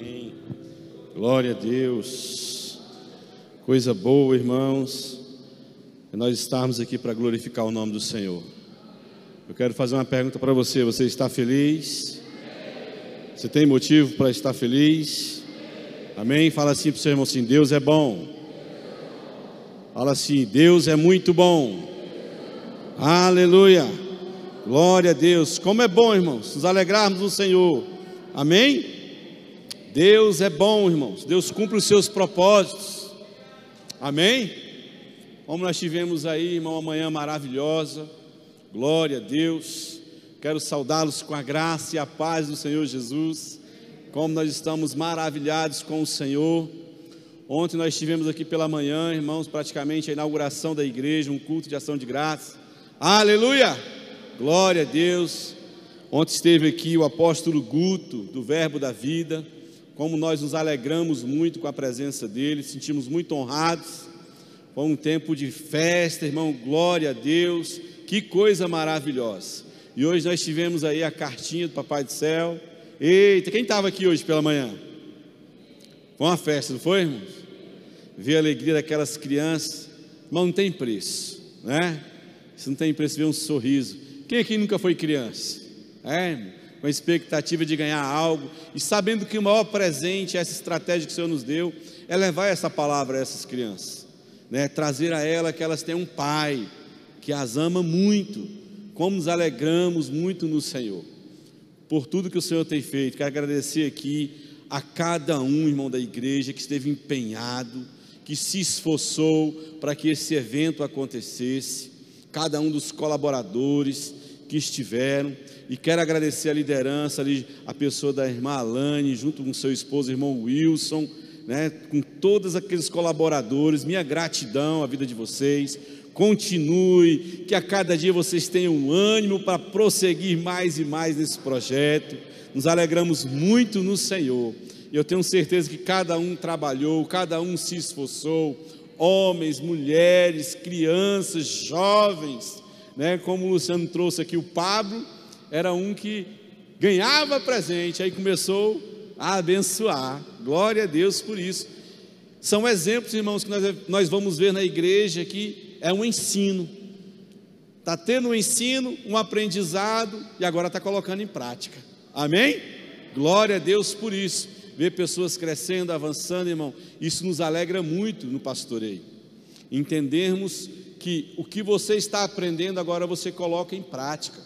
Amém. Glória a Deus. Coisa boa, irmãos, é nós estarmos aqui para glorificar o nome do Senhor. Eu quero fazer uma pergunta para você: você está feliz? Você tem motivo para estar feliz? Amém? Fala assim para o seu irmão assim: Deus é bom. Fala assim: Deus é muito bom. Aleluia. Glória a Deus. Como é bom, irmãos, nos alegrarmos no Senhor. Amém? Deus é bom, irmãos. Deus cumpre os seus propósitos. Amém? Como nós tivemos aí, irmão, uma manhã maravilhosa. Glória a Deus. Quero saudá-los com a graça e a paz do Senhor Jesus. Como nós estamos maravilhados com o Senhor. Ontem nós estivemos aqui pela manhã, irmãos, praticamente a inauguração da igreja, um culto de ação de graça. Aleluia! Glória a Deus. Ontem esteve aqui o apóstolo Guto, do Verbo da Vida. Como nós nos alegramos muito com a presença dele, sentimos muito honrados. Foi um tempo de festa, irmão. Glória a Deus. Que coisa maravilhosa. E hoje nós tivemos aí a cartinha do Papai do Céu. Eita, quem estava aqui hoje pela manhã? Foi uma festa, não foi, irmãos? Ver a alegria daquelas crianças. Mas não tem preço, né? Isso não tem preço ver um sorriso quem aqui nunca foi criança? É, com a expectativa de ganhar algo e sabendo que o maior presente, essa estratégia que o Senhor nos deu, é levar essa palavra a essas crianças, né? trazer a ela que elas têm um pai que as ama muito, como nos alegramos muito no Senhor, por tudo que o Senhor tem feito. Quero agradecer aqui a cada um, irmão da igreja, que esteve empenhado, que se esforçou para que esse evento acontecesse, cada um dos colaboradores, que estiveram. E quero agradecer a liderança ali, a pessoa da irmã Alane, junto com seu esposo, irmão Wilson, né, com todos aqueles colaboradores. Minha gratidão à vida de vocês. Continue, que a cada dia vocês tenham ânimo para prosseguir mais e mais nesse projeto. Nos alegramos muito no Senhor. E eu tenho certeza que cada um trabalhou, cada um se esforçou, homens, mulheres, crianças, jovens, né? Como o Luciano trouxe aqui, o Pablo era um que ganhava presente, aí começou a abençoar. Glória a Deus por isso. São exemplos, irmãos, que nós, nós vamos ver na igreja que é um ensino. Está tendo um ensino, um aprendizado e agora está colocando em prática. Amém? Glória a Deus por isso. Ver pessoas crescendo, avançando, irmão, isso nos alegra muito no pastoreio. Entendermos que o que você está aprendendo agora você coloca em prática.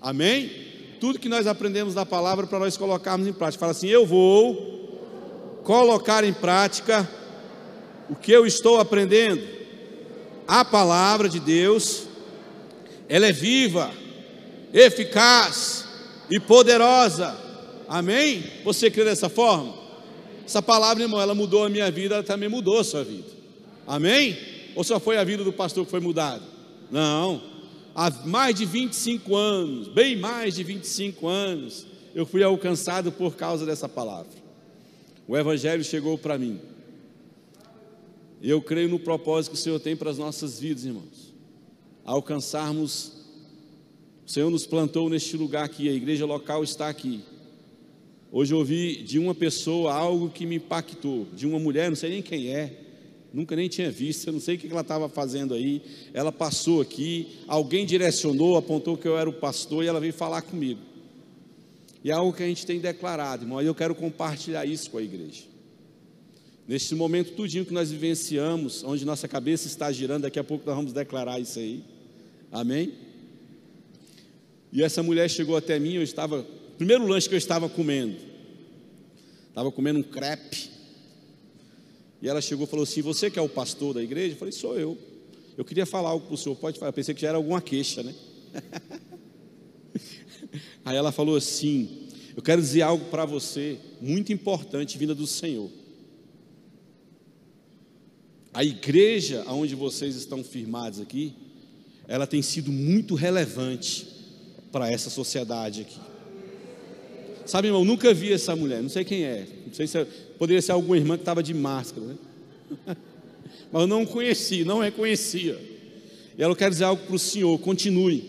Amém? Tudo que nós aprendemos da palavra para nós colocarmos em prática. Fala assim: eu vou colocar em prática o que eu estou aprendendo. A palavra de Deus, ela é viva, eficaz e poderosa. Amém? Você crê dessa forma? Essa palavra, irmão, ela mudou a minha vida, ela também mudou a sua vida. Amém? Ou só foi a vida do pastor que foi mudada? Não. Há mais de 25 anos, bem mais de 25 anos, eu fui alcançado por causa dessa palavra. O Evangelho chegou para mim. Eu creio no propósito que o Senhor tem para as nossas vidas, irmãos. Alcançarmos, o Senhor nos plantou neste lugar aqui, a igreja local está aqui. Hoje eu ouvi de uma pessoa algo que me impactou, de uma mulher, não sei nem quem é, Nunca nem tinha visto, eu não sei o que ela estava fazendo aí. Ela passou aqui, alguém direcionou, apontou que eu era o pastor e ela veio falar comigo. E é algo que a gente tem declarado, irmão, e eu quero compartilhar isso com a igreja. Neste momento tudinho que nós vivenciamos, onde nossa cabeça está girando, daqui a pouco nós vamos declarar isso aí. Amém? E essa mulher chegou até mim, eu estava, primeiro lanche que eu estava comendo. Estava comendo um crepe e ela chegou e falou assim: Você que é o pastor da igreja? Eu falei: Sou eu. Eu queria falar algo para o senhor, pode falar. Eu pensei que já era alguma queixa, né? Aí ela falou assim: Eu quero dizer algo para você, muito importante, vinda do Senhor. A igreja onde vocês estão firmados aqui, ela tem sido muito relevante para essa sociedade aqui. Sabe, irmão, nunca vi essa mulher, não sei quem é, não sei se é, poderia ser alguma irmã que estava de máscara, né? Mas eu não conhecia, não reconhecia. E ela quer dizer algo para o Senhor, continue.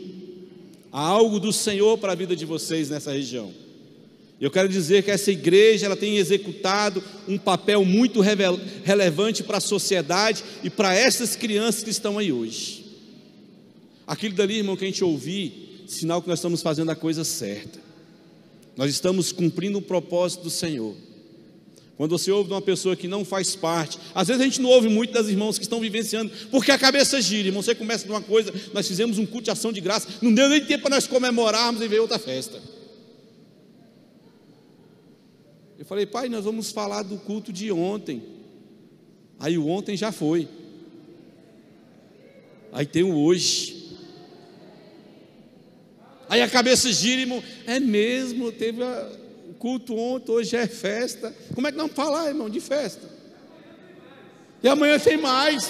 Há algo do Senhor para a vida de vocês nessa região. Eu quero dizer que essa igreja ela tem executado um papel muito relevante para a sociedade e para essas crianças que estão aí hoje. Aquilo dali, irmão, que a gente ouvir, sinal que nós estamos fazendo a coisa certa. Nós estamos cumprindo o propósito do Senhor. Quando você ouve de uma pessoa que não faz parte, às vezes a gente não ouve muito das irmãos que estão vivenciando, porque a cabeça gira, irmão. Você começa de uma coisa, nós fizemos um culto de ação de graça, não deu nem tempo para nós comemorarmos e ver outra festa. Eu falei, pai, nós vamos falar do culto de ontem. Aí o ontem já foi. Aí tem o hoje. Aí a cabeça gira, irmão. É mesmo, teve o culto ontem, hoje é festa. Como é que não falar, irmão, de festa? E amanhã tem mais.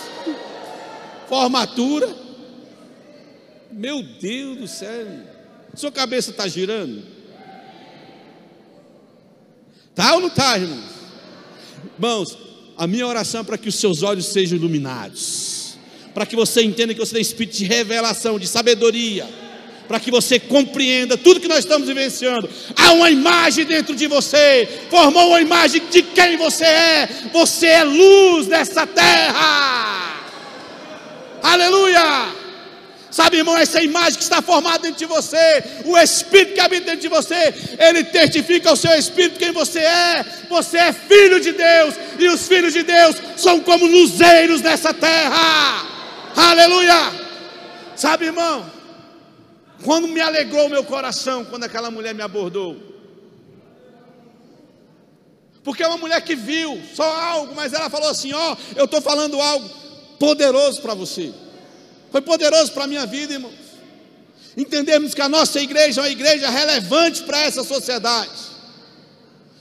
Formatura. Meu Deus do céu. Sua cabeça está girando? Tá ou não está, irmãos? Irmãos, a minha oração é para que os seus olhos sejam iluminados, para que você entenda que você tem espírito de revelação, de sabedoria, para que você compreenda tudo que nós estamos vivenciando. Há uma imagem dentro de você, formou uma imagem de quem você é. Você é luz dessa terra. Aleluia! Sabe, irmão, essa imagem que está formada dentro de você, o Espírito que habita dentro de você, ele testifica ao seu Espírito quem você é. Você é filho de Deus, e os filhos de Deus são como luzeiros dessa terra. Aleluia! Sabe, irmão, quando me alegrou meu coração quando aquela mulher me abordou. Porque é uma mulher que viu só algo, mas ela falou assim: Ó, oh, eu estou falando algo poderoso para você. Foi poderoso para a minha vida, irmãos. Entendemos que a nossa igreja é uma igreja relevante para essa sociedade.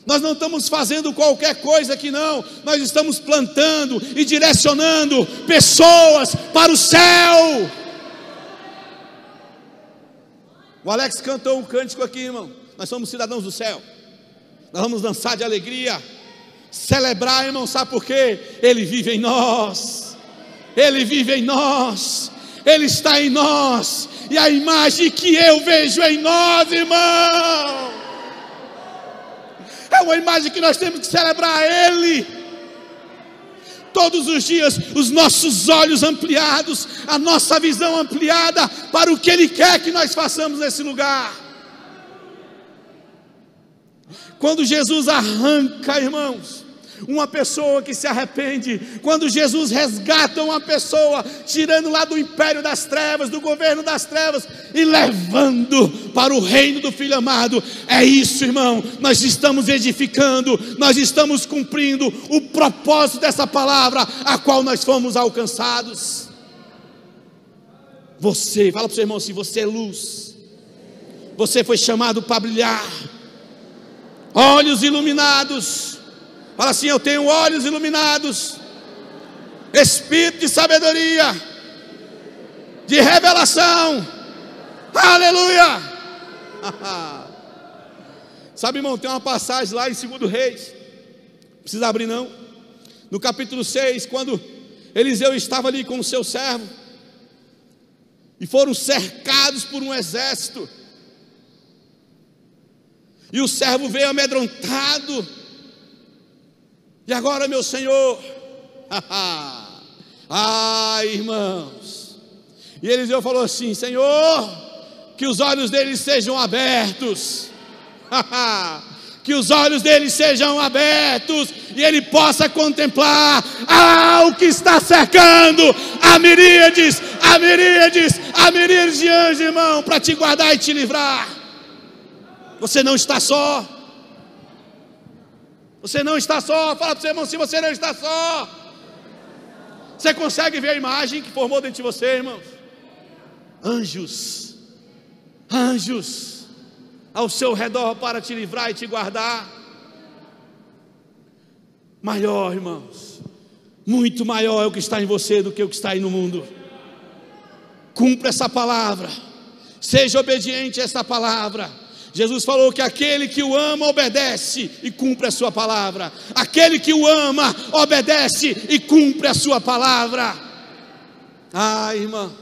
Nós não estamos fazendo qualquer coisa aqui, não. Nós estamos plantando e direcionando pessoas para o céu. O Alex cantou um cântico aqui, irmão. Nós somos cidadãos do céu. Nós vamos dançar de alegria, celebrar, irmão. Sabe por quê? Ele vive em nós. Ele vive em nós. Ele está em nós, e a imagem que eu vejo em nós, irmão, é uma imagem que nós temos que celebrar Ele. Todos os dias, os nossos olhos ampliados, a nossa visão ampliada para o que Ele quer que nós façamos nesse lugar. Quando Jesus arranca, irmãos, uma pessoa que se arrepende, quando Jesus resgata uma pessoa, tirando lá do império das trevas, do governo das trevas e levando para o reino do Filho amado, é isso, irmão. Nós estamos edificando, nós estamos cumprindo o propósito dessa palavra, a qual nós fomos alcançados. Você, fala para o seu irmão assim: você é luz, você foi chamado para brilhar, olhos iluminados Fala assim: Eu tenho olhos iluminados, espírito de sabedoria, de revelação. Aleluia! Sabe, irmão, tem uma passagem lá em 2 Reis, não precisa abrir não. No capítulo 6, quando Eliseu estava ali com o seu servo, e foram cercados por um exército, e o servo veio amedrontado, e agora, meu Senhor, ah, irmãos, e Eliseu falou assim: Senhor, que os olhos deles sejam abertos, que os olhos deles sejam abertos e ele possa contemplar ah, o que está cercando a miríades, a miríades, a miríades de anjos, irmão, para te guardar e te livrar. Você não está só. Você não está só. Fala para o seu irmão, se você não está só. Você consegue ver a imagem que formou dentro de você, irmãos? Anjos, anjos ao seu redor para te livrar e te guardar. Maior, irmãos, muito maior é o que está em você do que o que está aí no mundo. Cumpra essa palavra, seja obediente a essa palavra Jesus falou que aquele que o ama obedece e cumpre a sua palavra. Aquele que o ama obedece e cumpre a sua palavra. Ah, irmãos,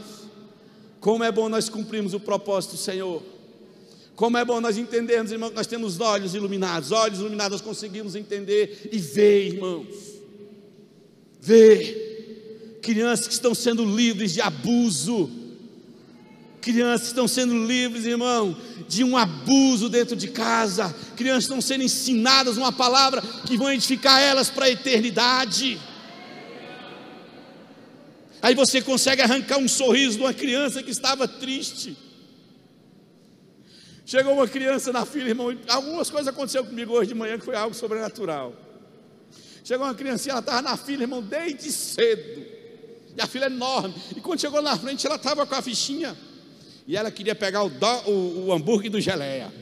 como é bom nós cumprirmos o propósito do Senhor. Como é bom nós entendermos, irmão, que nós temos olhos iluminados, olhos iluminados, nós conseguimos entender e ver, irmãos. Ver crianças que estão sendo livres de abuso, crianças estão sendo livres, irmão, de um abuso dentro de casa, crianças estão sendo ensinadas uma palavra que vão edificar elas para a eternidade. Aí você consegue arrancar um sorriso de uma criança que estava triste. Chegou uma criança na fila, irmão. Algumas coisas aconteceram comigo hoje de manhã que foi algo sobrenatural. Chegou uma criancinha, ela estava na fila, irmão, desde cedo. E a fila é enorme. E quando chegou na frente, ela estava com a fichinha. E ela queria pegar o, do, o, o hambúrguer do geleia.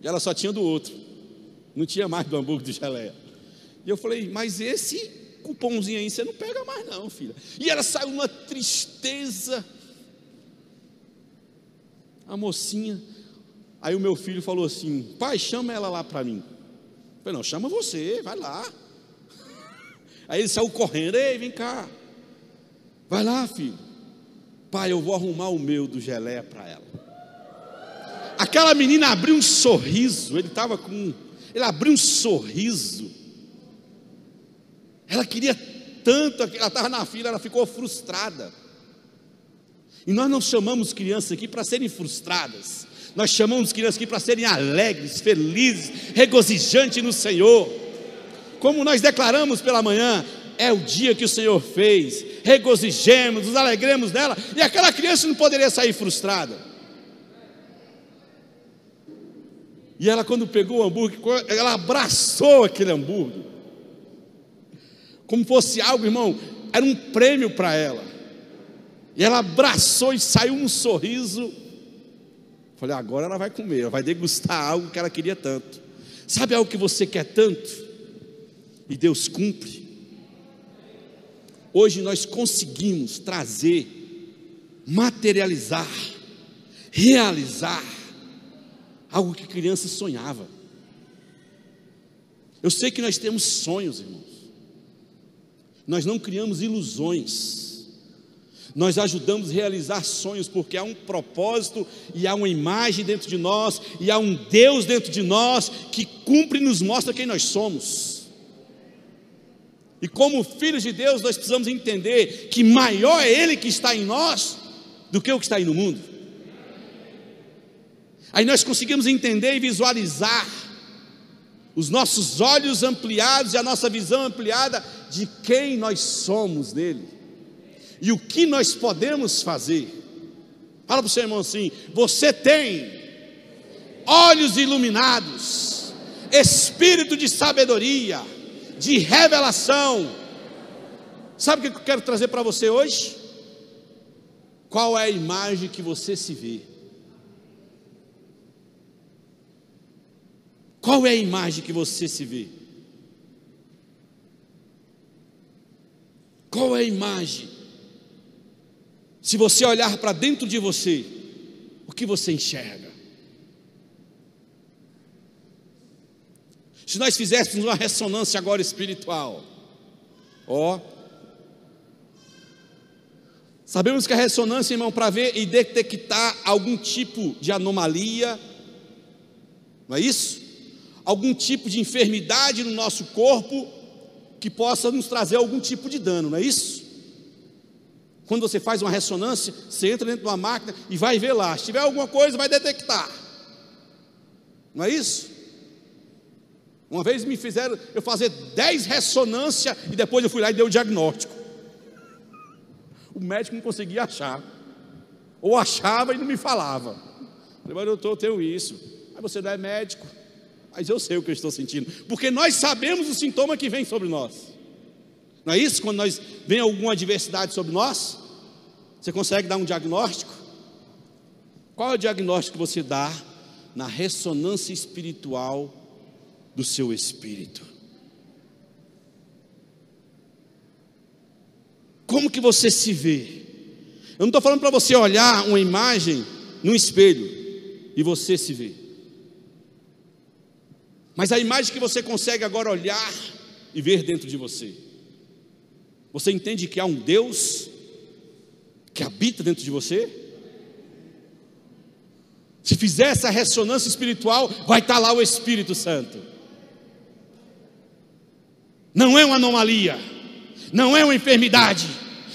E ela só tinha do outro. Não tinha mais do hambúrguer do geleia. E eu falei, mas esse cupomzinho aí você não pega mais, não, filha. E ela saiu numa tristeza a mocinha. Aí o meu filho falou assim: pai, chama ela lá para mim. Eu falei: não, chama você, vai lá. Aí ele saiu correndo: ei, vem cá. Vai lá, filho. Pai, eu vou arrumar o meu do geleia para ela. Aquela menina abriu um sorriso. Ele estava com. Ele abriu um sorriso. Ela queria tanto, ela estava na fila, ela ficou frustrada. E nós não chamamos crianças aqui para serem frustradas. Nós chamamos crianças aqui para serem alegres, felizes, regozijantes no Senhor. Como nós declaramos pela manhã, é o dia que o Senhor fez. Regozijemos, nos alegremos dela. E aquela criança não poderia sair frustrada. E ela, quando pegou o hambúrguer, ela abraçou aquele hambúrguer. Como fosse algo, irmão, era um prêmio para ela. E ela abraçou e saiu um sorriso. Falei, agora ela vai comer, ela vai degustar algo que ela queria tanto. Sabe algo que você quer tanto? E Deus cumpre. Hoje nós conseguimos trazer, materializar, realizar algo que criança sonhava. Eu sei que nós temos sonhos, irmãos. Nós não criamos ilusões. Nós ajudamos a realizar sonhos porque há um propósito e há uma imagem dentro de nós e há um Deus dentro de nós que cumpre e nos mostra quem nós somos. E como filhos de Deus, nós precisamos entender que maior é Ele que está em nós do que o que está aí no mundo. Aí nós conseguimos entender e visualizar os nossos olhos ampliados e a nossa visão ampliada de quem nós somos nele e o que nós podemos fazer. Fala para o seu irmão assim: você tem olhos iluminados, espírito de sabedoria, de revelação. Sabe o que eu quero trazer para você hoje? Qual é a imagem que você se vê? Qual é a imagem que você se vê? Qual é a imagem se você olhar para dentro de você, o que você enxerga? Se nós fizéssemos uma ressonância agora espiritual, ó, sabemos que a ressonância, irmão, para ver e detectar algum tipo de anomalia, não é isso? Algum tipo de enfermidade no nosso corpo que possa nos trazer algum tipo de dano, não é isso? Quando você faz uma ressonância, você entra dentro de uma máquina e vai ver lá. Se tiver alguma coisa, vai detectar. Não é isso? Uma vez me fizeram eu fazer 10 ressonâncias e depois eu fui lá e dei o diagnóstico. O médico não conseguia achar. Ou achava e não me falava. Falei, mas doutor, eu tenho isso. Mas você não é médico. Mas eu sei o que eu estou sentindo. Porque nós sabemos o sintoma que vem sobre nós. Não é isso? Quando nós vem alguma adversidade sobre nós, você consegue dar um diagnóstico? Qual é o diagnóstico que você dá na ressonância espiritual do seu espírito? Como que você se vê? Eu não estou falando para você olhar uma imagem no espelho e você se vê. Mas a imagem que você consegue agora olhar e ver dentro de você. Você entende que há um Deus que habita dentro de você? Se fizer essa ressonância espiritual, vai estar lá o Espírito Santo. Não é uma anomalia, não é uma enfermidade,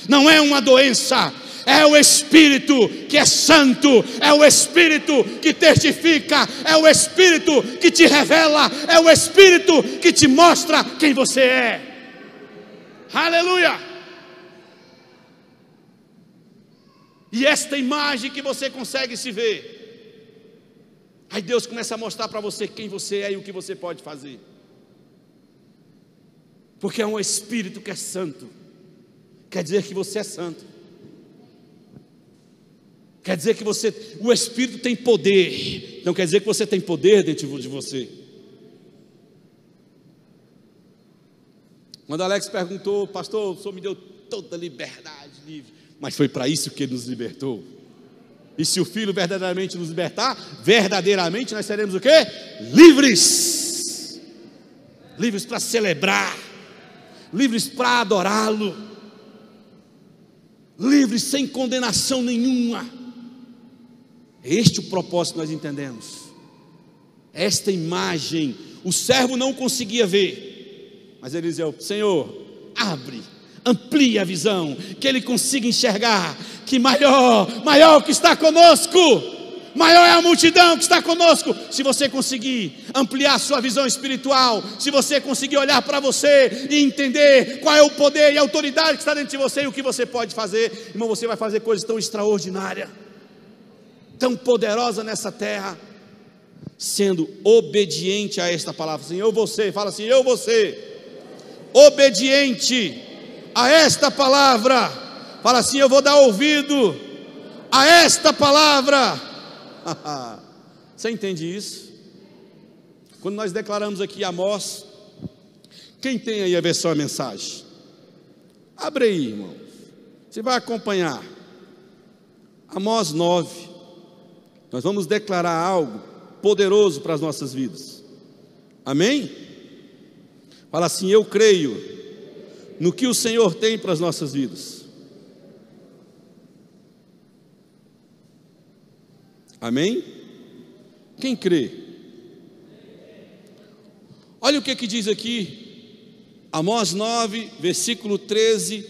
não é uma doença, é o Espírito que é santo, é o Espírito que testifica, é o Espírito que te revela, é o Espírito que te mostra quem você é. Aleluia! E esta imagem que você consegue se ver, aí Deus começa a mostrar para você quem você é e o que você pode fazer, porque é um Espírito que é santo, quer dizer que você é santo. Quer dizer que você, o Espírito tem poder. Não quer dizer que você tem poder dentro de você. Quando Alex perguntou, pastor, o senhor me deu toda a liberdade livre. Mas foi para isso que ele nos libertou. E se o Filho verdadeiramente nos libertar, verdadeiramente nós seremos o quê? Livres. Livres para celebrar. Livres para adorá-lo. Livres sem condenação nenhuma este é o propósito que nós entendemos. Esta imagem, o servo não conseguia ver, mas ele dizia: Senhor, abre, amplia a visão, que ele consiga enxergar que maior, maior que está conosco, maior é a multidão que está conosco. Se você conseguir ampliar sua visão espiritual, se você conseguir olhar para você e entender qual é o poder e a autoridade que está dentro de você e o que você pode fazer, irmão, você vai fazer coisas tão extraordinárias tão poderosa nessa terra, sendo obediente a esta palavra. Assim, eu vou ser, fala assim, eu vou ser obediente a esta palavra. Fala assim, eu vou dar ouvido a esta palavra. Você entende isso? Quando nós declaramos aqui Amós, quem tem aí a versão a mensagem? Abre aí, irmão. Você vai acompanhar. Amós 9. Nós vamos declarar algo poderoso para as nossas vidas. Amém? Fala assim: Eu creio no que o Senhor tem para as nossas vidas. Amém? Quem crê? Olha o que, que diz aqui, Amós 9, versículo 13.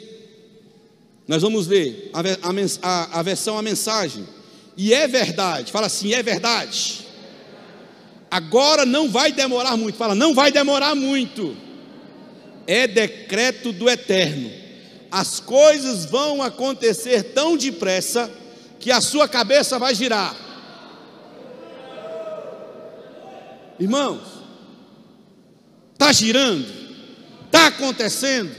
Nós vamos ver a, a, a versão, a mensagem. E é verdade, fala assim: é verdade. Agora não vai demorar muito, fala, não vai demorar muito. É decreto do eterno. As coisas vão acontecer tão depressa que a sua cabeça vai girar. Irmãos, está girando, está acontecendo.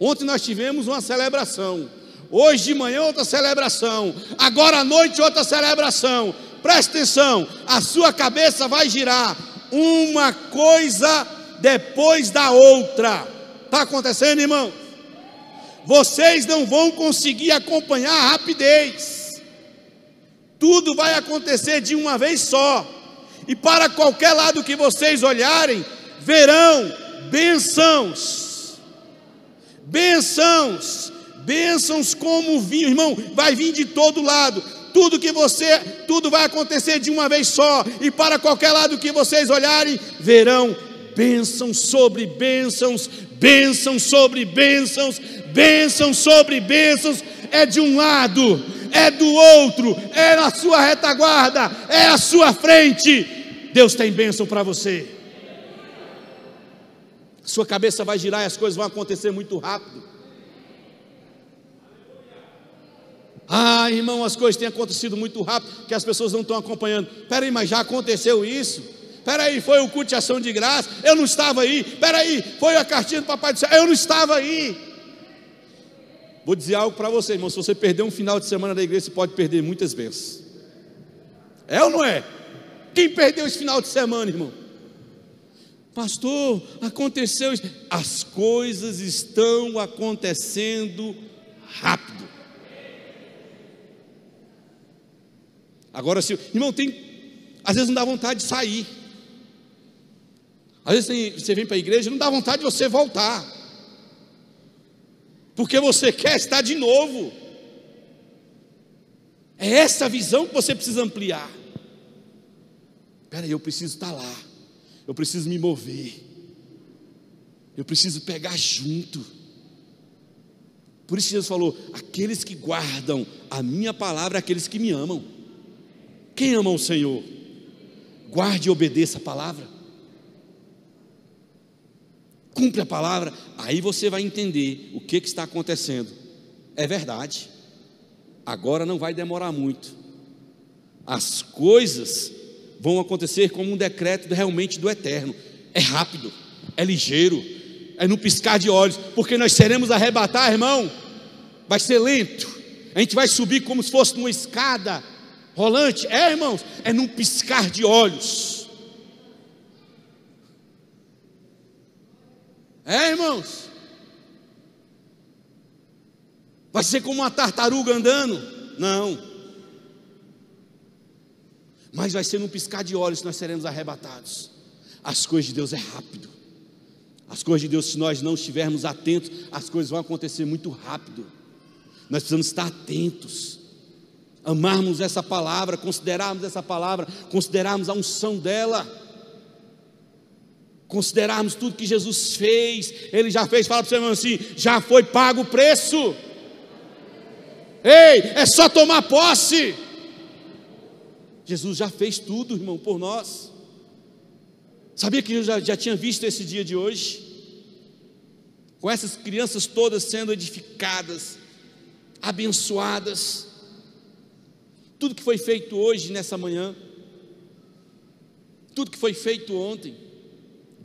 Ontem nós tivemos uma celebração. Hoje de manhã outra celebração, agora à noite outra celebração. Presta atenção, a sua cabeça vai girar uma coisa depois da outra. Está acontecendo, irmão? Vocês não vão conseguir acompanhar a rapidez. Tudo vai acontecer de uma vez só. E para qualquer lado que vocês olharem, verão bênçãos. Bênçãos bênçãos como vinho, irmão, vai vir de todo lado. Tudo que você, tudo vai acontecer de uma vez só, e para qualquer lado que vocês olharem, verão bênçãos sobre bênçãos, bênçãos sobre bênçãos, bênçãos sobre bênçãos, é de um lado, é do outro, é na sua retaguarda, é à sua frente. Deus tem bênção para você. Sua cabeça vai girar e as coisas vão acontecer muito rápido. Ah, irmão, as coisas têm acontecido muito rápido, que as pessoas não estão acompanhando. Peraí, mas já aconteceu isso? Peraí, foi o culto de ação de graça? Eu não estava aí. Peraí, foi a cartinha do Papai do Céu? Eu não estava aí. Vou dizer algo para você, irmão. Se você perder um final de semana da igreja, você pode perder muitas vezes. É ou não é? Quem perdeu esse final de semana, irmão? Pastor, aconteceu isso. As coisas estão acontecendo rápido. Agora, se, irmão, tem, às vezes não dá vontade de sair. Às vezes você vem para a igreja não dá vontade de você voltar. Porque você quer estar de novo. É essa visão que você precisa ampliar. Peraí, eu preciso estar lá. Eu preciso me mover. Eu preciso pegar junto. Por isso Jesus falou: aqueles que guardam a minha palavra, aqueles que me amam. Quem ama o Senhor? Guarde e obedeça a palavra. Cumpre a palavra, aí você vai entender o que, que está acontecendo. É verdade. Agora não vai demorar muito. As coisas vão acontecer como um decreto realmente do eterno. É rápido, é ligeiro, é no piscar de olhos, porque nós seremos arrebatar, irmão. Vai ser lento. A gente vai subir como se fosse numa escada rolante. É, irmãos, é num piscar de olhos. É, irmãos. Vai ser como uma tartaruga andando? Não. Mas vai ser num piscar de olhos que nós seremos arrebatados. As coisas de Deus é rápido. As coisas de Deus, se nós não estivermos atentos, as coisas vão acontecer muito rápido. Nós precisamos estar atentos, amarmos essa palavra, considerarmos essa palavra, considerarmos a unção dela, considerarmos tudo que Jesus fez. Ele já fez, fala para você irmão assim: já foi pago o preço. Ei, é só tomar posse. Jesus já fez tudo, irmão, por nós. Sabia que eu já, já tinha visto esse dia de hoje? Com essas crianças todas sendo edificadas, abençoadas. Tudo que foi feito hoje, nessa manhã, tudo que foi feito ontem,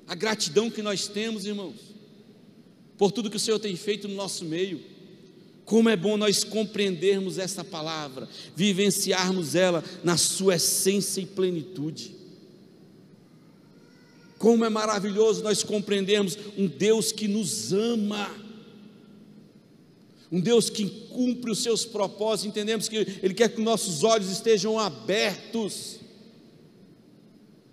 a gratidão que nós temos, irmãos, por tudo que o Senhor tem feito no nosso meio. Como é bom nós compreendermos essa palavra, vivenciarmos ela na sua essência e plenitude. Como é maravilhoso nós compreendermos um Deus que nos ama, um Deus que cumpre os seus propósitos, entendemos que Ele quer que nossos olhos estejam abertos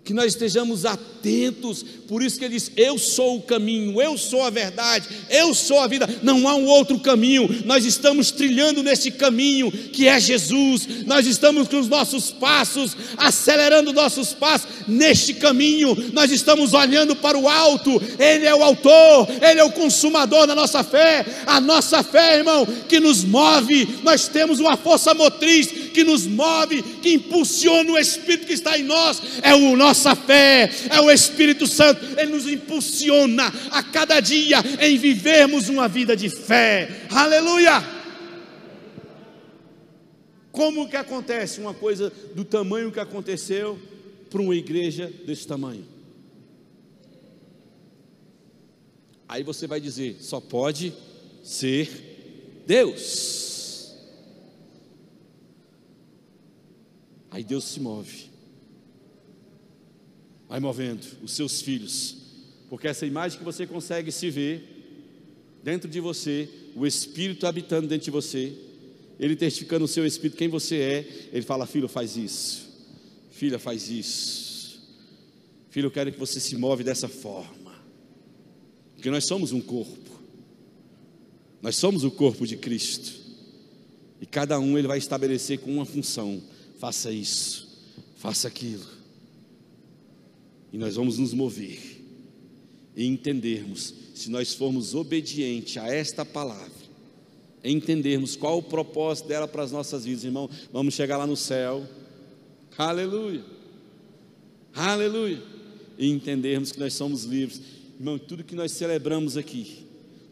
que nós estejamos atentos, por isso que ele diz: Eu sou o caminho, eu sou a verdade, eu sou a vida, não há um outro caminho, nós estamos trilhando nesse caminho que é Jesus, nós estamos com os nossos passos, acelerando nossos passos neste caminho, nós estamos olhando para o alto, Ele é o autor, Ele é o consumador da nossa fé, a nossa fé, irmão, que nos move, nós temos uma força motriz que nos move, que impulsiona o Espírito que está em nós, é o nosso nossa fé, é o Espírito Santo, ele nos impulsiona a cada dia em vivermos uma vida de fé. Aleluia! Como que acontece uma coisa do tamanho que aconteceu para uma igreja desse tamanho? Aí você vai dizer, só pode ser Deus. Aí Deus se move vai movendo os seus filhos, porque essa imagem que você consegue se ver dentro de você, o Espírito habitando dentro de você, ele testificando o seu Espírito quem você é, ele fala: Filho, faz isso, filha, faz isso, filho, eu quero que você se move dessa forma, porque nós somos um corpo, nós somos o corpo de Cristo, e cada um ele vai estabelecer com uma função: faça isso, faça aquilo. E nós vamos nos mover e entendermos, se nós formos obedientes a esta palavra, entendermos qual o propósito dela para as nossas vidas, irmão, vamos chegar lá no céu. Aleluia. Aleluia. E entendermos que nós somos livres. Irmão, tudo que nós celebramos aqui,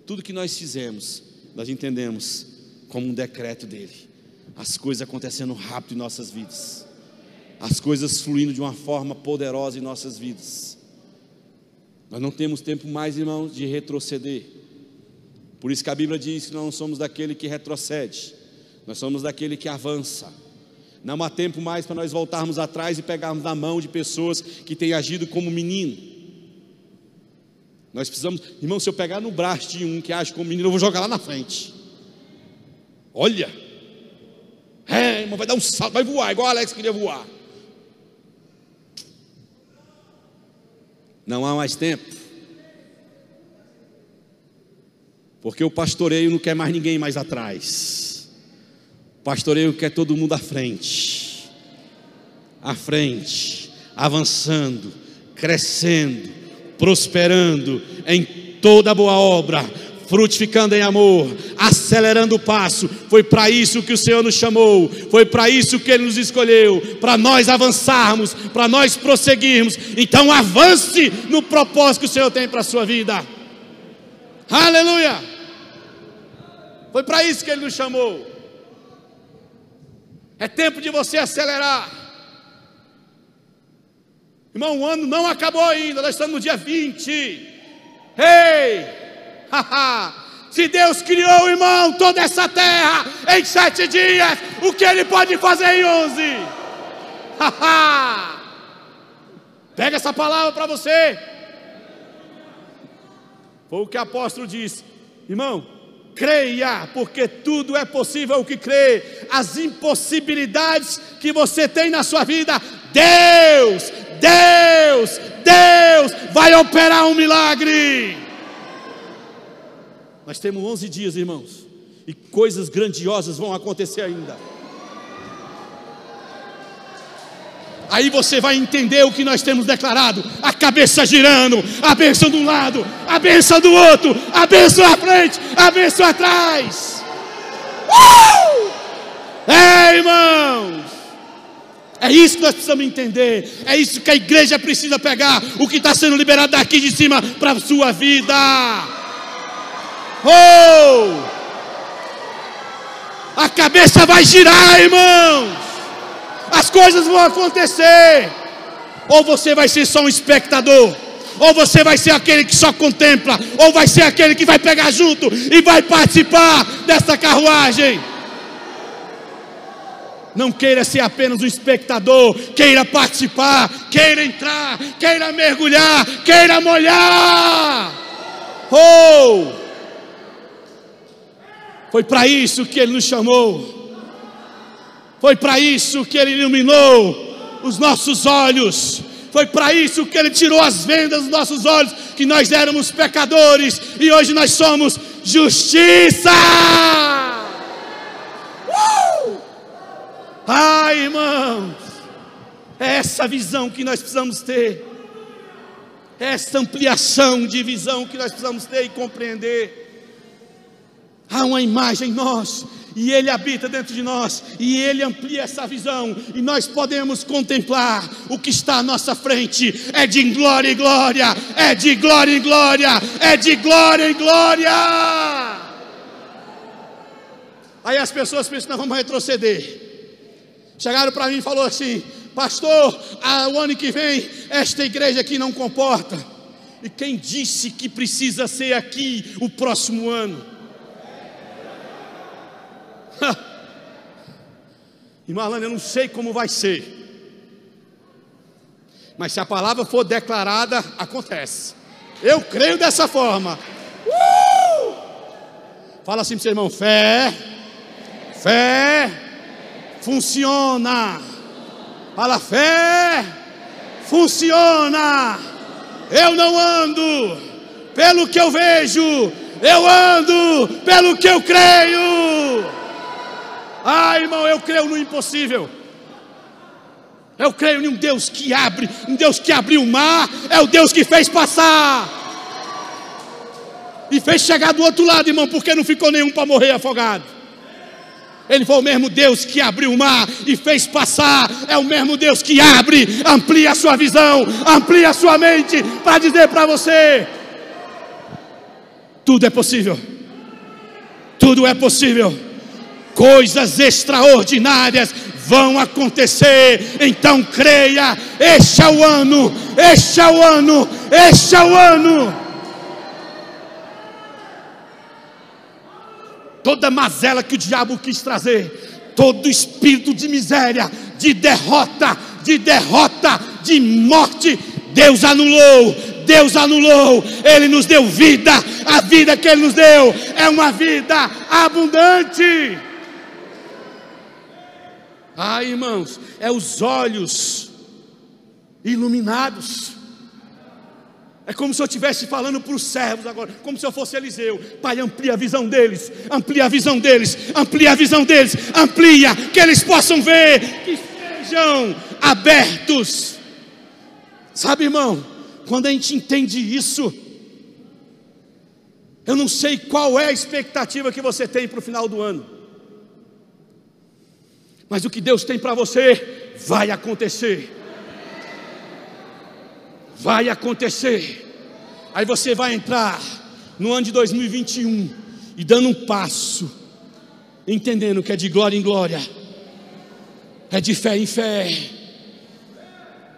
tudo que nós fizemos, nós entendemos como um decreto dele. As coisas acontecendo rápido em nossas vidas as coisas fluindo de uma forma poderosa em nossas vidas. Nós não temos tempo mais, irmãos, de retroceder. Por isso que a Bíblia diz que nós não somos daquele que retrocede, nós somos daquele que avança. Não há tempo mais para nós voltarmos atrás e pegarmos na mão de pessoas que têm agido como menino. Nós precisamos, irmão, se eu pegar no braço de um que age como menino, eu vou jogar lá na frente. Olha, é, irmão, vai dar um salto, vai voar, igual o Alex queria voar. Não há mais tempo. Porque o pastoreio não quer mais ninguém mais atrás. O pastoreio quer todo mundo à frente. À frente, avançando, crescendo, prosperando em toda boa obra, frutificando em amor, acelerando o passo. Foi para isso que o Senhor nos chamou, foi para isso que Ele nos escolheu, para nós avançarmos, para nós prosseguirmos. Então avance no propósito que o Senhor tem para a sua vida. Aleluia! Foi para isso que Ele nos chamou. É tempo de você acelerar. Irmão, o ano não acabou ainda, nós estamos no dia 20. Ei! Se Deus criou, irmão, toda essa terra em sete dias, o que Ele pode fazer em onze? Pega essa palavra para você. Foi o que o apóstolo disse, irmão. Creia, porque tudo é possível o que crê. As impossibilidades que você tem na sua vida, Deus, Deus, Deus vai operar um milagre. Nós temos 11 dias, irmãos, e coisas grandiosas vão acontecer ainda. Aí você vai entender o que nós temos declarado: a cabeça girando, a bênção de um lado, a bênção do outro, a bênção à frente, a bênção atrás. Uh! É, irmãos, é isso que nós precisamos entender, é isso que a igreja precisa pegar, o que está sendo liberado daqui de cima para a sua vida. Oh! A cabeça vai girar, irmãos. As coisas vão acontecer. Ou você vai ser só um espectador, ou você vai ser aquele que só contempla, ou vai ser aquele que vai pegar junto e vai participar dessa carruagem. Não queira ser apenas um espectador, queira participar, queira entrar, queira mergulhar, queira molhar. Oh! Foi para isso que Ele nos chamou. Foi para isso que Ele iluminou os nossos olhos. Foi para isso que Ele tirou as vendas dos nossos olhos, que nós éramos pecadores e hoje nós somos justiça. Uh! Ai, irmãos, é essa visão que nós precisamos ter, é essa ampliação de visão que nós precisamos ter e compreender. Há uma imagem em nós, e Ele habita dentro de nós, e Ele amplia essa visão, e nós podemos contemplar o que está à nossa frente, é de glória em glória, é de glória em glória, é de glória em glória. Aí as pessoas pensam, nós vamos retroceder. Chegaram para mim e falou assim, pastor, o ano que vem esta igreja aqui não comporta. E quem disse que precisa ser aqui o próximo ano? Irmã Alana, eu não sei como vai ser. Mas se a palavra for declarada, acontece. Eu creio dessa forma. Uh! Fala assim para seu irmão: fé, fé, funciona. Fala fé, funciona. Eu não ando pelo que eu vejo, eu ando pelo que eu creio. Ah, irmão, eu creio no impossível. Eu creio em um Deus que abre, um Deus que abriu o mar, é o Deus que fez passar. E fez chegar do outro lado, irmão, porque não ficou nenhum para morrer afogado. Ele foi o mesmo Deus que abriu o mar e fez passar. É o mesmo Deus que abre, amplia a sua visão, amplia a sua mente para dizer para você: tudo é possível. Tudo é possível coisas extraordinárias vão acontecer. Então creia, este é o ano, este é o ano, este é o ano. Toda mazela que o diabo quis trazer, todo espírito de miséria, de derrota, de derrota, de morte, Deus anulou, Deus anulou, Ele nos deu vida, a vida que Ele nos deu é uma vida abundante. Ah, irmãos, é os olhos iluminados. É como se eu estivesse falando para os servos agora, como se eu fosse Eliseu. Pai, amplia a visão deles, amplia a visão deles, amplia a visão deles, amplia, que eles possam ver, que sejam abertos Sabe, irmão, quando a gente entende isso, eu não sei qual é a expectativa que você tem para o final do ano, mas o que Deus tem para você vai acontecer. Vai acontecer. Aí você vai entrar no ano de 2021 e dando um passo, entendendo que é de glória em glória, é de fé em fé.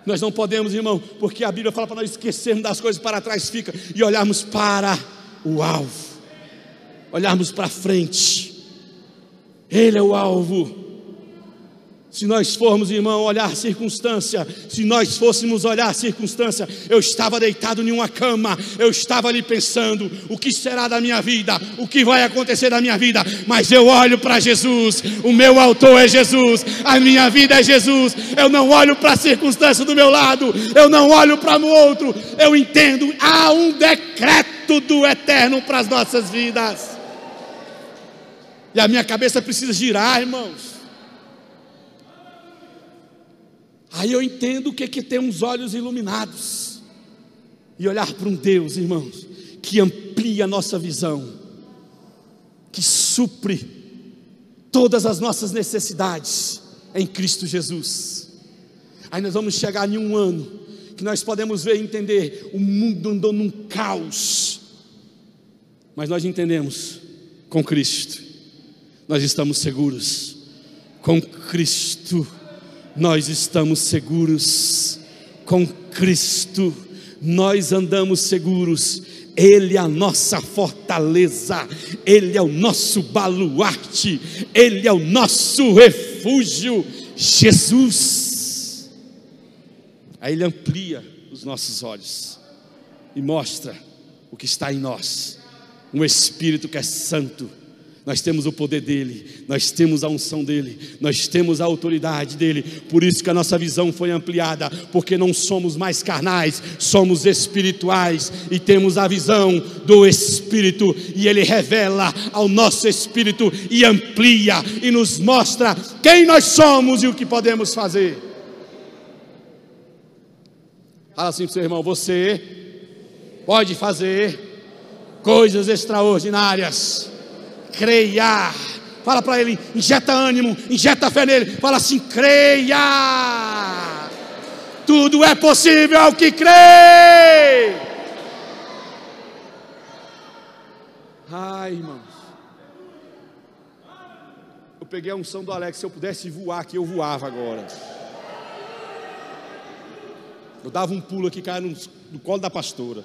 Nós não podemos, irmão, porque a Bíblia fala para nós esquecermos das coisas para trás fica e olharmos para o alvo, olharmos para frente. Ele é o alvo. Se nós formos, irmão, olhar circunstância, se nós fôssemos olhar circunstância, eu estava deitado em uma cama, eu estava ali pensando: o que será da minha vida, o que vai acontecer da minha vida, mas eu olho para Jesus, o meu autor é Jesus, a minha vida é Jesus, eu não olho para a circunstância do meu lado, eu não olho para o outro, eu entendo, há um decreto do eterno para as nossas vidas, e a minha cabeça precisa girar, irmãos. Aí eu entendo o que é que ter uns olhos iluminados e olhar para um Deus, irmãos, que amplia a nossa visão, que supre todas as nossas necessidades em Cristo Jesus. Aí nós vamos chegar em um ano que nós podemos ver e entender o mundo andou num caos, mas nós entendemos com Cristo, nós estamos seguros com Cristo nós estamos seguros com Cristo, nós andamos seguros, Ele é a nossa fortaleza, Ele é o nosso baluarte, Ele é o nosso refúgio, Jesus. Aí Ele amplia os nossos olhos e mostra o que está em nós, um Espírito que é santo, nós temos o poder dele, nós temos a unção dele, nós temos a autoridade dele. Por isso que a nossa visão foi ampliada, porque não somos mais carnais, somos espirituais e temos a visão do espírito e ele revela ao nosso espírito e amplia e nos mostra quem nós somos e o que podemos fazer. Fala assim para o seu irmão: você pode fazer coisas extraordinárias creia. Fala para ele, injeta ânimo, injeta fé nele. Fala assim: creia. Tudo é possível ao que crê. Ai, irmãos. Eu peguei a unção do Alex. Se eu pudesse voar aqui, eu voava agora. Eu dava um pulo aqui, caia no, no colo da pastora.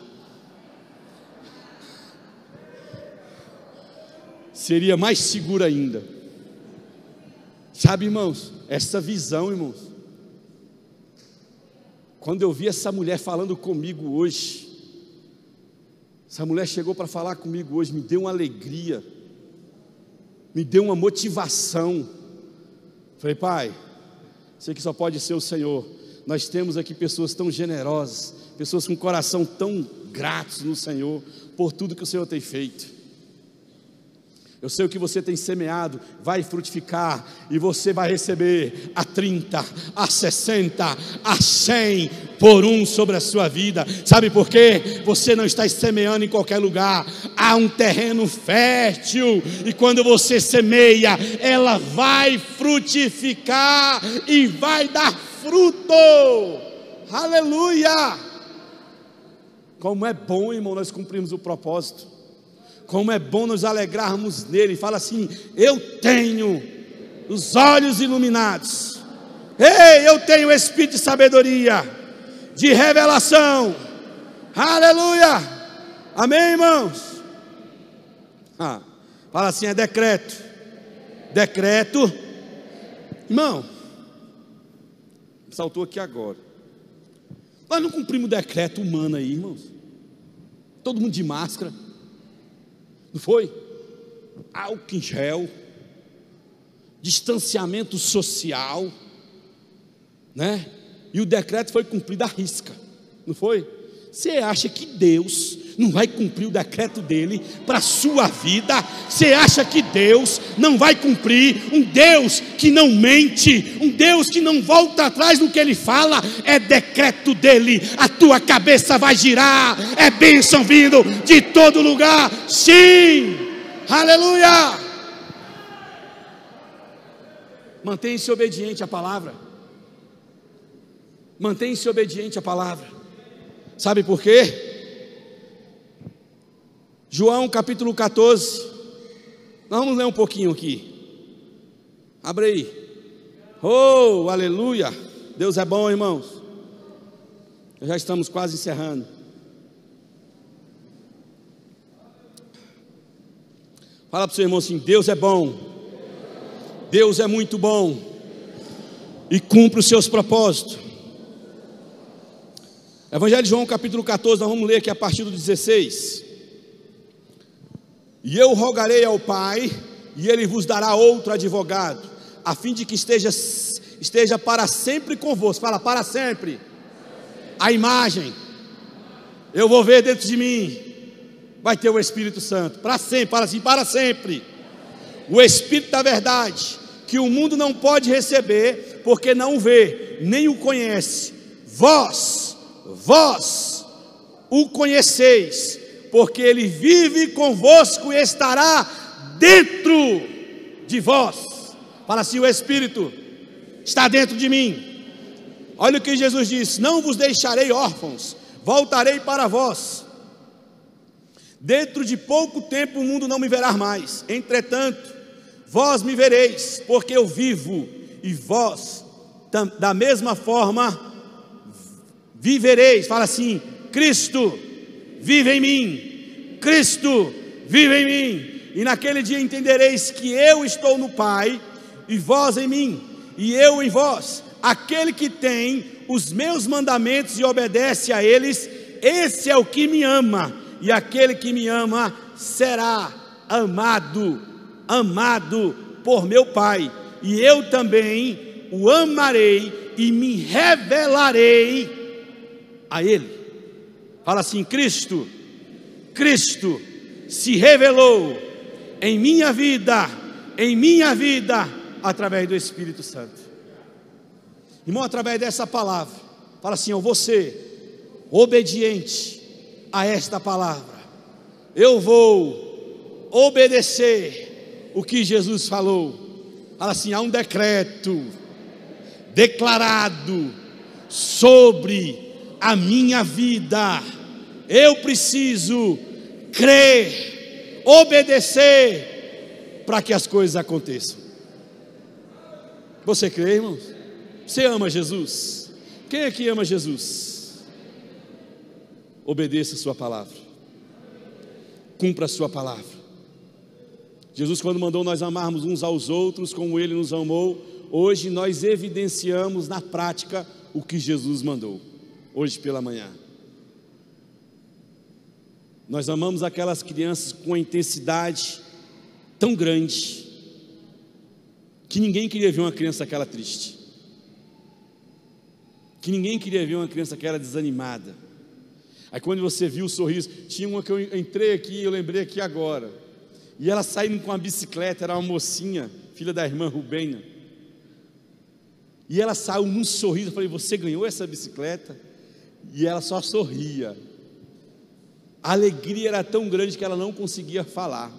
Seria mais seguro ainda. Sabe, irmãos, essa visão, irmãos. Quando eu vi essa mulher falando comigo hoje, essa mulher chegou para falar comigo hoje, me deu uma alegria, me deu uma motivação. Falei, pai, sei que só pode ser o Senhor. Nós temos aqui pessoas tão generosas, pessoas com coração tão gratos no Senhor por tudo que o Senhor tem feito. Eu sei o que você tem semeado, vai frutificar e você vai receber a 30, a 60, a 100 por um sobre a sua vida. Sabe por quê? Você não está semeando em qualquer lugar. Há um terreno fértil e quando você semeia, ela vai frutificar e vai dar fruto. Aleluia! Como é bom, irmão, nós cumprimos o propósito. Como é bom nos alegrarmos nele. Fala assim: Eu tenho os olhos iluminados. Ei, eu tenho o espírito de sabedoria, de revelação. Aleluia. Amém, irmãos? Ah, fala assim: é decreto. Decreto. Irmão, saltou aqui agora. Nós não cumprimos o decreto humano aí, irmãos. Todo mundo de máscara. Não foi? Álcool em gel, distanciamento social, né? E o decreto foi cumprido à risca, não foi? Você acha que Deus não vai cumprir o decreto dele para a sua vida? Você acha que Deus não vai cumprir? Um Deus que não mente, um Deus que não volta atrás no que ele fala, é decreto dele. A tua cabeça vai girar, é bênção vindo de todo lugar. Sim, aleluia. Mantenha-se obediente à palavra. Mantenha-se obediente à palavra. Sabe por quê? João capítulo 14. Nós vamos ler um pouquinho aqui. Abre aí. Oh, aleluia. Deus é bom, irmãos. Já estamos quase encerrando. Fala para o seu irmão assim: Deus é bom. Deus é muito bom e cumpre os seus propósitos. Evangelho de João, capítulo 14, nós vamos ler aqui a partir do 16. E eu rogarei ao Pai, e ele vos dará outro advogado, a fim de que esteja, esteja para sempre convosco. Fala, para sempre. A imagem, eu vou ver dentro de mim, vai ter o Espírito Santo, para sempre, para assim, para sempre. O Espírito da verdade, que o mundo não pode receber, porque não vê, nem o conhece. Vós, vós o conheceis, porque ele vive convosco e estará dentro de vós. Fala assim: o Espírito está dentro de mim. Olha o que Jesus disse: Não vos deixarei órfãos, voltarei para vós. Dentro de pouco tempo o mundo não me verá mais. Entretanto, Vós me vereis, porque eu vivo, e vós, da mesma forma, vivereis. Fala assim: Cristo vive em mim, Cristo vive em mim. E naquele dia entendereis que eu estou no Pai, e vós em mim, e eu em vós. Aquele que tem os meus mandamentos e obedece a eles, esse é o que me ama, e aquele que me ama será amado amado por meu Pai, e eu também o amarei e me revelarei a Ele. Fala assim: Cristo, Cristo se revelou em minha vida, em minha vida, através do Espírito Santo. Irmão, através dessa palavra, fala assim: eu vou ser obediente a esta palavra, eu vou obedecer o que Jesus falou. Fala assim: há um decreto declarado sobre a minha vida. Eu preciso crer, obedecer, para que as coisas aconteçam. Você crê, irmãos? Você ama Jesus? Quem aqui ama Jesus? Obedeça a Sua palavra, cumpra a Sua palavra. Jesus, quando mandou nós amarmos uns aos outros como Ele nos amou, hoje nós evidenciamos na prática o que Jesus mandou, hoje pela manhã. Nós amamos aquelas crianças com uma intensidade tão grande, que ninguém queria ver uma criança aquela triste, que ninguém queria ver uma criança aquela desanimada. Aí quando você viu o sorriso, tinha uma que eu entrei aqui, eu lembrei aqui agora e ela saindo com a bicicleta, era uma mocinha, filha da irmã Rubena. E ela saiu num sorriso. Eu falei: Você ganhou essa bicicleta? E ela só sorria. A alegria era tão grande que ela não conseguia falar.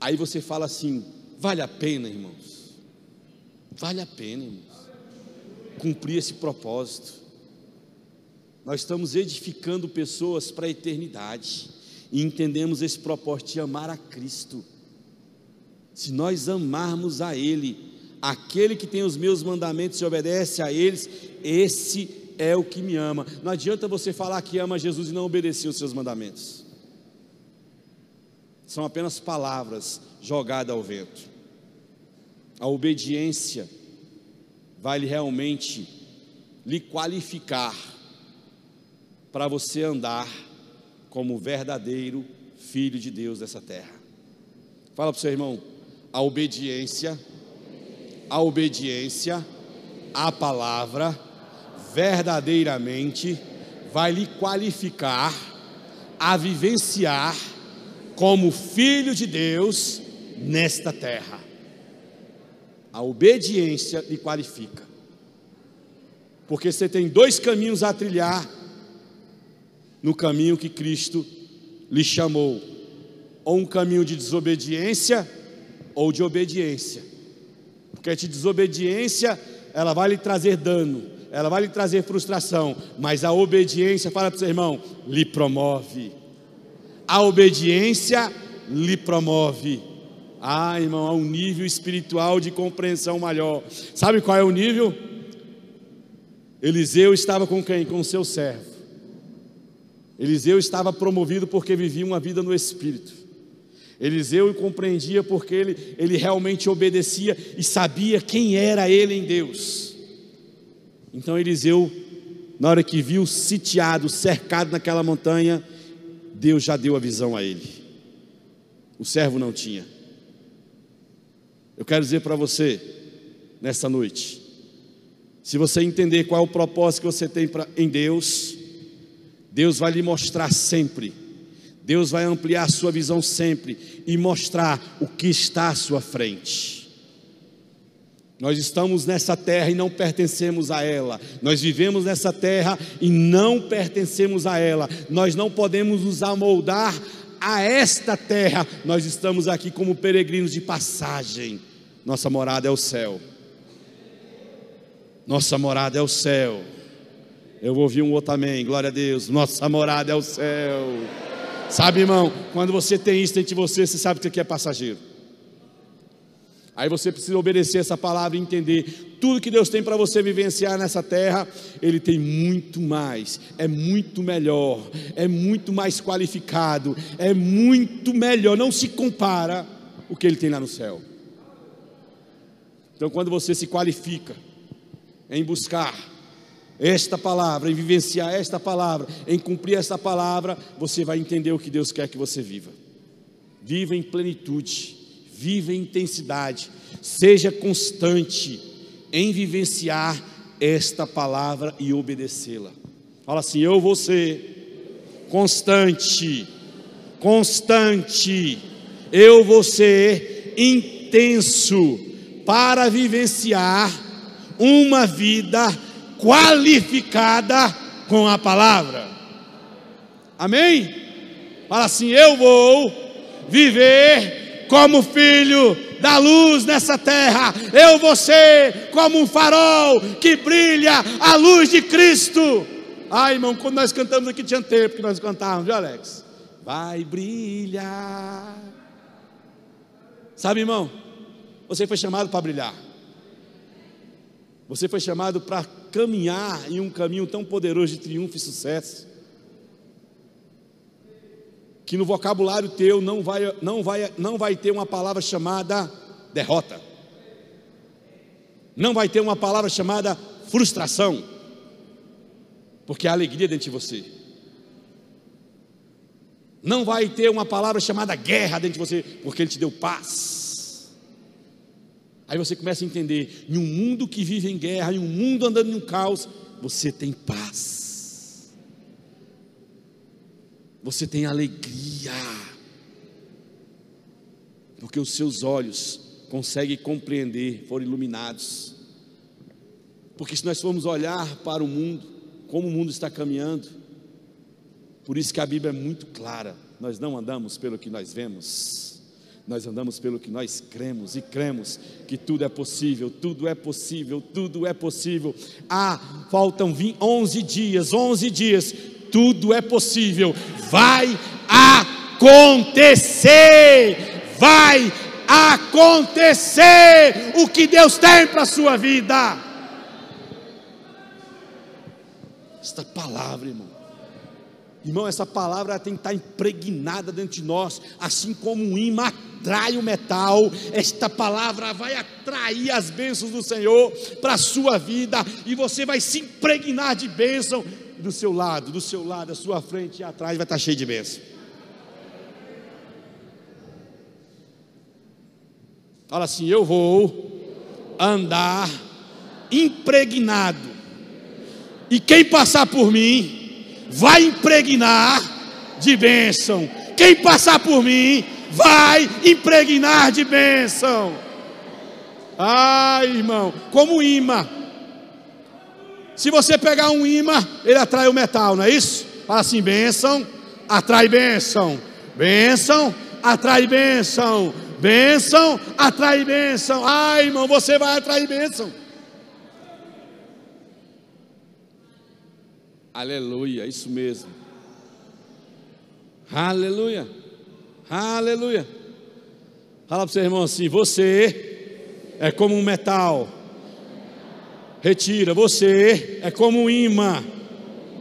Aí você fala assim: Vale a pena, irmãos. Vale a pena, irmãos. Cumprir esse propósito. Nós estamos edificando pessoas para a eternidade e entendemos esse propósito de amar a Cristo. Se nós amarmos a Ele, aquele que tem os meus mandamentos e obedece a eles, esse é o que me ama. Não adianta você falar que ama Jesus e não obedecer os seus mandamentos. São apenas palavras jogadas ao vento. A obediência vai realmente lhe qualificar para você andar como verdadeiro filho de Deus dessa terra. Fala para o seu irmão, a obediência, a obediência à palavra verdadeiramente vai lhe qualificar a vivenciar como filho de Deus nesta terra. A obediência lhe qualifica. Porque você tem dois caminhos a trilhar no caminho que Cristo lhe chamou: ou um caminho de desobediência ou de obediência. Porque a desobediência, ela vai lhe trazer dano, ela vai lhe trazer frustração, mas a obediência, fala para o seu irmão, lhe promove. A obediência lhe promove. Ah, irmão, há um nível espiritual de compreensão maior. Sabe qual é o nível? Eliseu estava com quem? Com seu servo. Eliseu estava promovido porque vivia uma vida no Espírito. Eliseu compreendia porque ele, ele realmente obedecia e sabia quem era ele em Deus. Então Eliseu, na hora que viu sitiado, cercado naquela montanha, Deus já deu a visão a ele. O servo não tinha. Eu quero dizer para você, nessa noite, se você entender qual é o propósito que você tem pra, em Deus, Deus vai lhe mostrar sempre Deus vai ampliar a sua visão sempre e mostrar o que está à sua frente. Nós estamos nessa terra e não pertencemos a ela. Nós vivemos nessa terra e não pertencemos a ela. Nós não podemos nos amoldar a esta terra. Nós estamos aqui como peregrinos de passagem. Nossa morada é o céu. Nossa morada é o céu. Eu vou ouvir um outro amém. Glória a Deus. Nossa morada é o céu. Sabe, irmão, quando você tem isso dentro de você, você sabe que aqui é passageiro. Aí você precisa obedecer essa palavra e entender. Tudo que Deus tem para você vivenciar nessa terra, Ele tem muito mais, é muito melhor, é muito mais qualificado, é muito melhor, não se compara o que Ele tem lá no céu. Então, quando você se qualifica em buscar esta palavra, em vivenciar esta palavra, em cumprir esta palavra, você vai entender o que Deus quer que você viva. Viva em plenitude, viva em intensidade, seja constante em vivenciar esta palavra e obedecê-la. Fala assim: eu vou ser constante, constante, eu vou ser intenso para vivenciar uma vida qualificada com a palavra. Amém? Fala assim: eu vou viver como filho da luz nessa terra. Eu vou ser como um farol que brilha a luz de Cristo. Ai, irmão, quando nós cantamos aqui tinha tempo que nós cantávamos, viu, Alex? Vai brilhar. Sabe, irmão? Você foi chamado para brilhar. Você foi chamado para caminhar em um caminho tão poderoso de triunfo e sucesso. Que no vocabulário teu não vai, não vai, não vai ter uma palavra chamada derrota. Não vai ter uma palavra chamada frustração. Porque há alegria dentro de você. Não vai ter uma palavra chamada guerra dentro de você, porque Ele te deu paz. Aí você começa a entender: em um mundo que vive em guerra, em um mundo andando em um caos, você tem paz, você tem alegria, porque os seus olhos conseguem compreender, foram iluminados. Porque se nós formos olhar para o mundo, como o mundo está caminhando, por isso que a Bíblia é muito clara: nós não andamos pelo que nós vemos nós andamos pelo que nós cremos e cremos que tudo é possível, tudo é possível, tudo é possível. Ah, faltam 11 dias, 11 dias, tudo é possível. Vai acontecer, vai acontecer o que Deus tem para a sua vida. Esta palavra, irmão. Irmão, essa palavra tem que estar impregnada dentro de nós, assim como um imã atrai o metal, esta palavra vai atrair as bênçãos do Senhor para a sua vida, e você vai se impregnar de bênção do seu lado, do seu lado, da sua frente e atrás vai estar cheio de bênção. Fala assim: eu vou andar impregnado, e quem passar por mim, vai impregnar de bênção. Quem passar por mim vai impregnar de bênção. Ai, irmão, como imã. Se você pegar um imã, ele atrai o metal, não é isso? Fala assim: bênção, atrai bênção. Bênção, atrai bênção. Bênção, atrai bênção. Ai, irmão, você vai atrair bênção. Aleluia, isso mesmo. Aleluia. Aleluia. Fala para o seu irmão assim: você é como um metal. Retira, você é como um imã.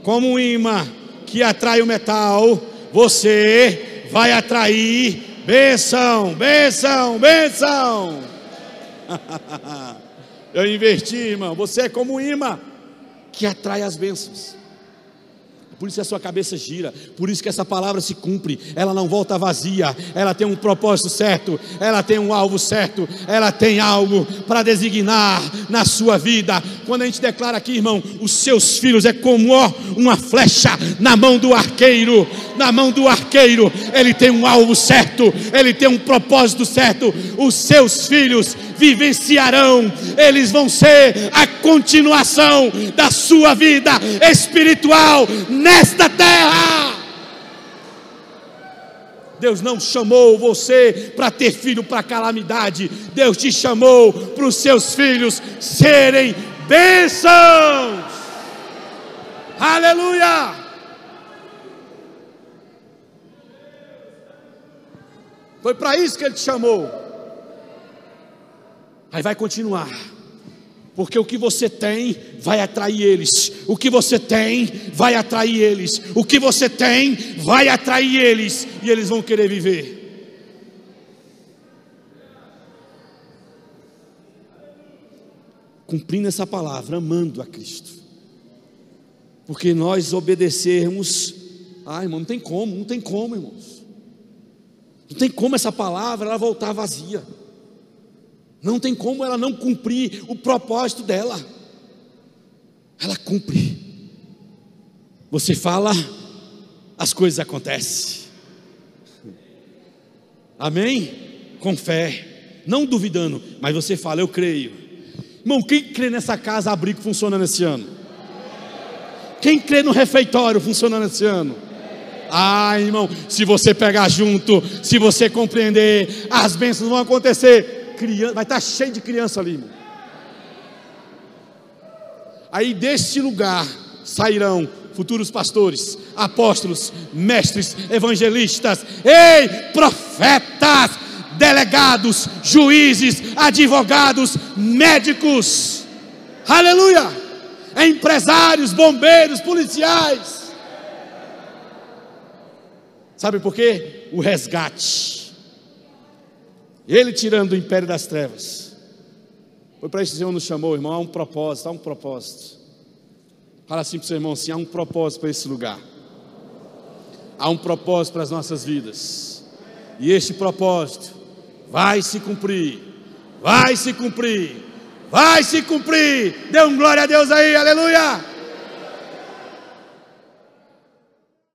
Como um imã que atrai o metal, você vai atrair bênção, bênção, bênção. Eu inverti, irmão. Você é como um imã que atrai as bênçãos. Por isso a sua cabeça gira, por isso que essa palavra se cumpre, ela não volta vazia, ela tem um propósito certo, ela tem um alvo certo, ela tem algo para designar na sua vida. Quando a gente declara aqui, irmão, os seus filhos é como ó, uma flecha na mão do arqueiro, na mão do arqueiro, ele tem um alvo certo, ele tem um propósito certo. Os seus filhos vivenciarão, eles vão ser a continuação da sua vida espiritual nesta terra. Deus não chamou você para ter filho para calamidade, Deus te chamou para os seus filhos serem bênçãos. Aleluia! Foi para isso que Ele te chamou. Aí vai continuar. Porque o que você tem vai atrair eles. O que você tem vai atrair eles. O que você tem vai atrair eles. E eles vão querer viver. Cumprindo essa palavra, amando a Cristo. Porque nós obedecermos. Ah, irmão, não tem como, não tem como, irmãos. Não tem como essa palavra ela voltar vazia. Não tem como ela não cumprir o propósito dela. Ela cumpre. Você fala, as coisas acontecem. Amém? Com fé, não duvidando, mas você fala, eu creio. Irmão, quem crê nessa casa abrigo funcionando esse ano? Quem crê no refeitório funcionando esse ano? Ah, irmão, se você pegar junto, se você compreender, as bênçãos vão acontecer criança, vai estar cheio de criança ali. Irmão. Aí deste lugar sairão futuros pastores, apóstolos, mestres, evangelistas, ei, profetas, delegados, juízes, advogados, médicos, aleluia, empresários, bombeiros, policiais. Sabe por quê? O resgate ele tirando do império das trevas. Foi para isso que o Senhor nos chamou, irmão. Há um propósito, há um propósito. Fala assim para o seu irmão assim: há um propósito para esse lugar. Há um propósito para as nossas vidas. E este propósito vai se cumprir. Vai se cumprir. Vai se cumprir. Dê um glória a Deus aí, aleluia.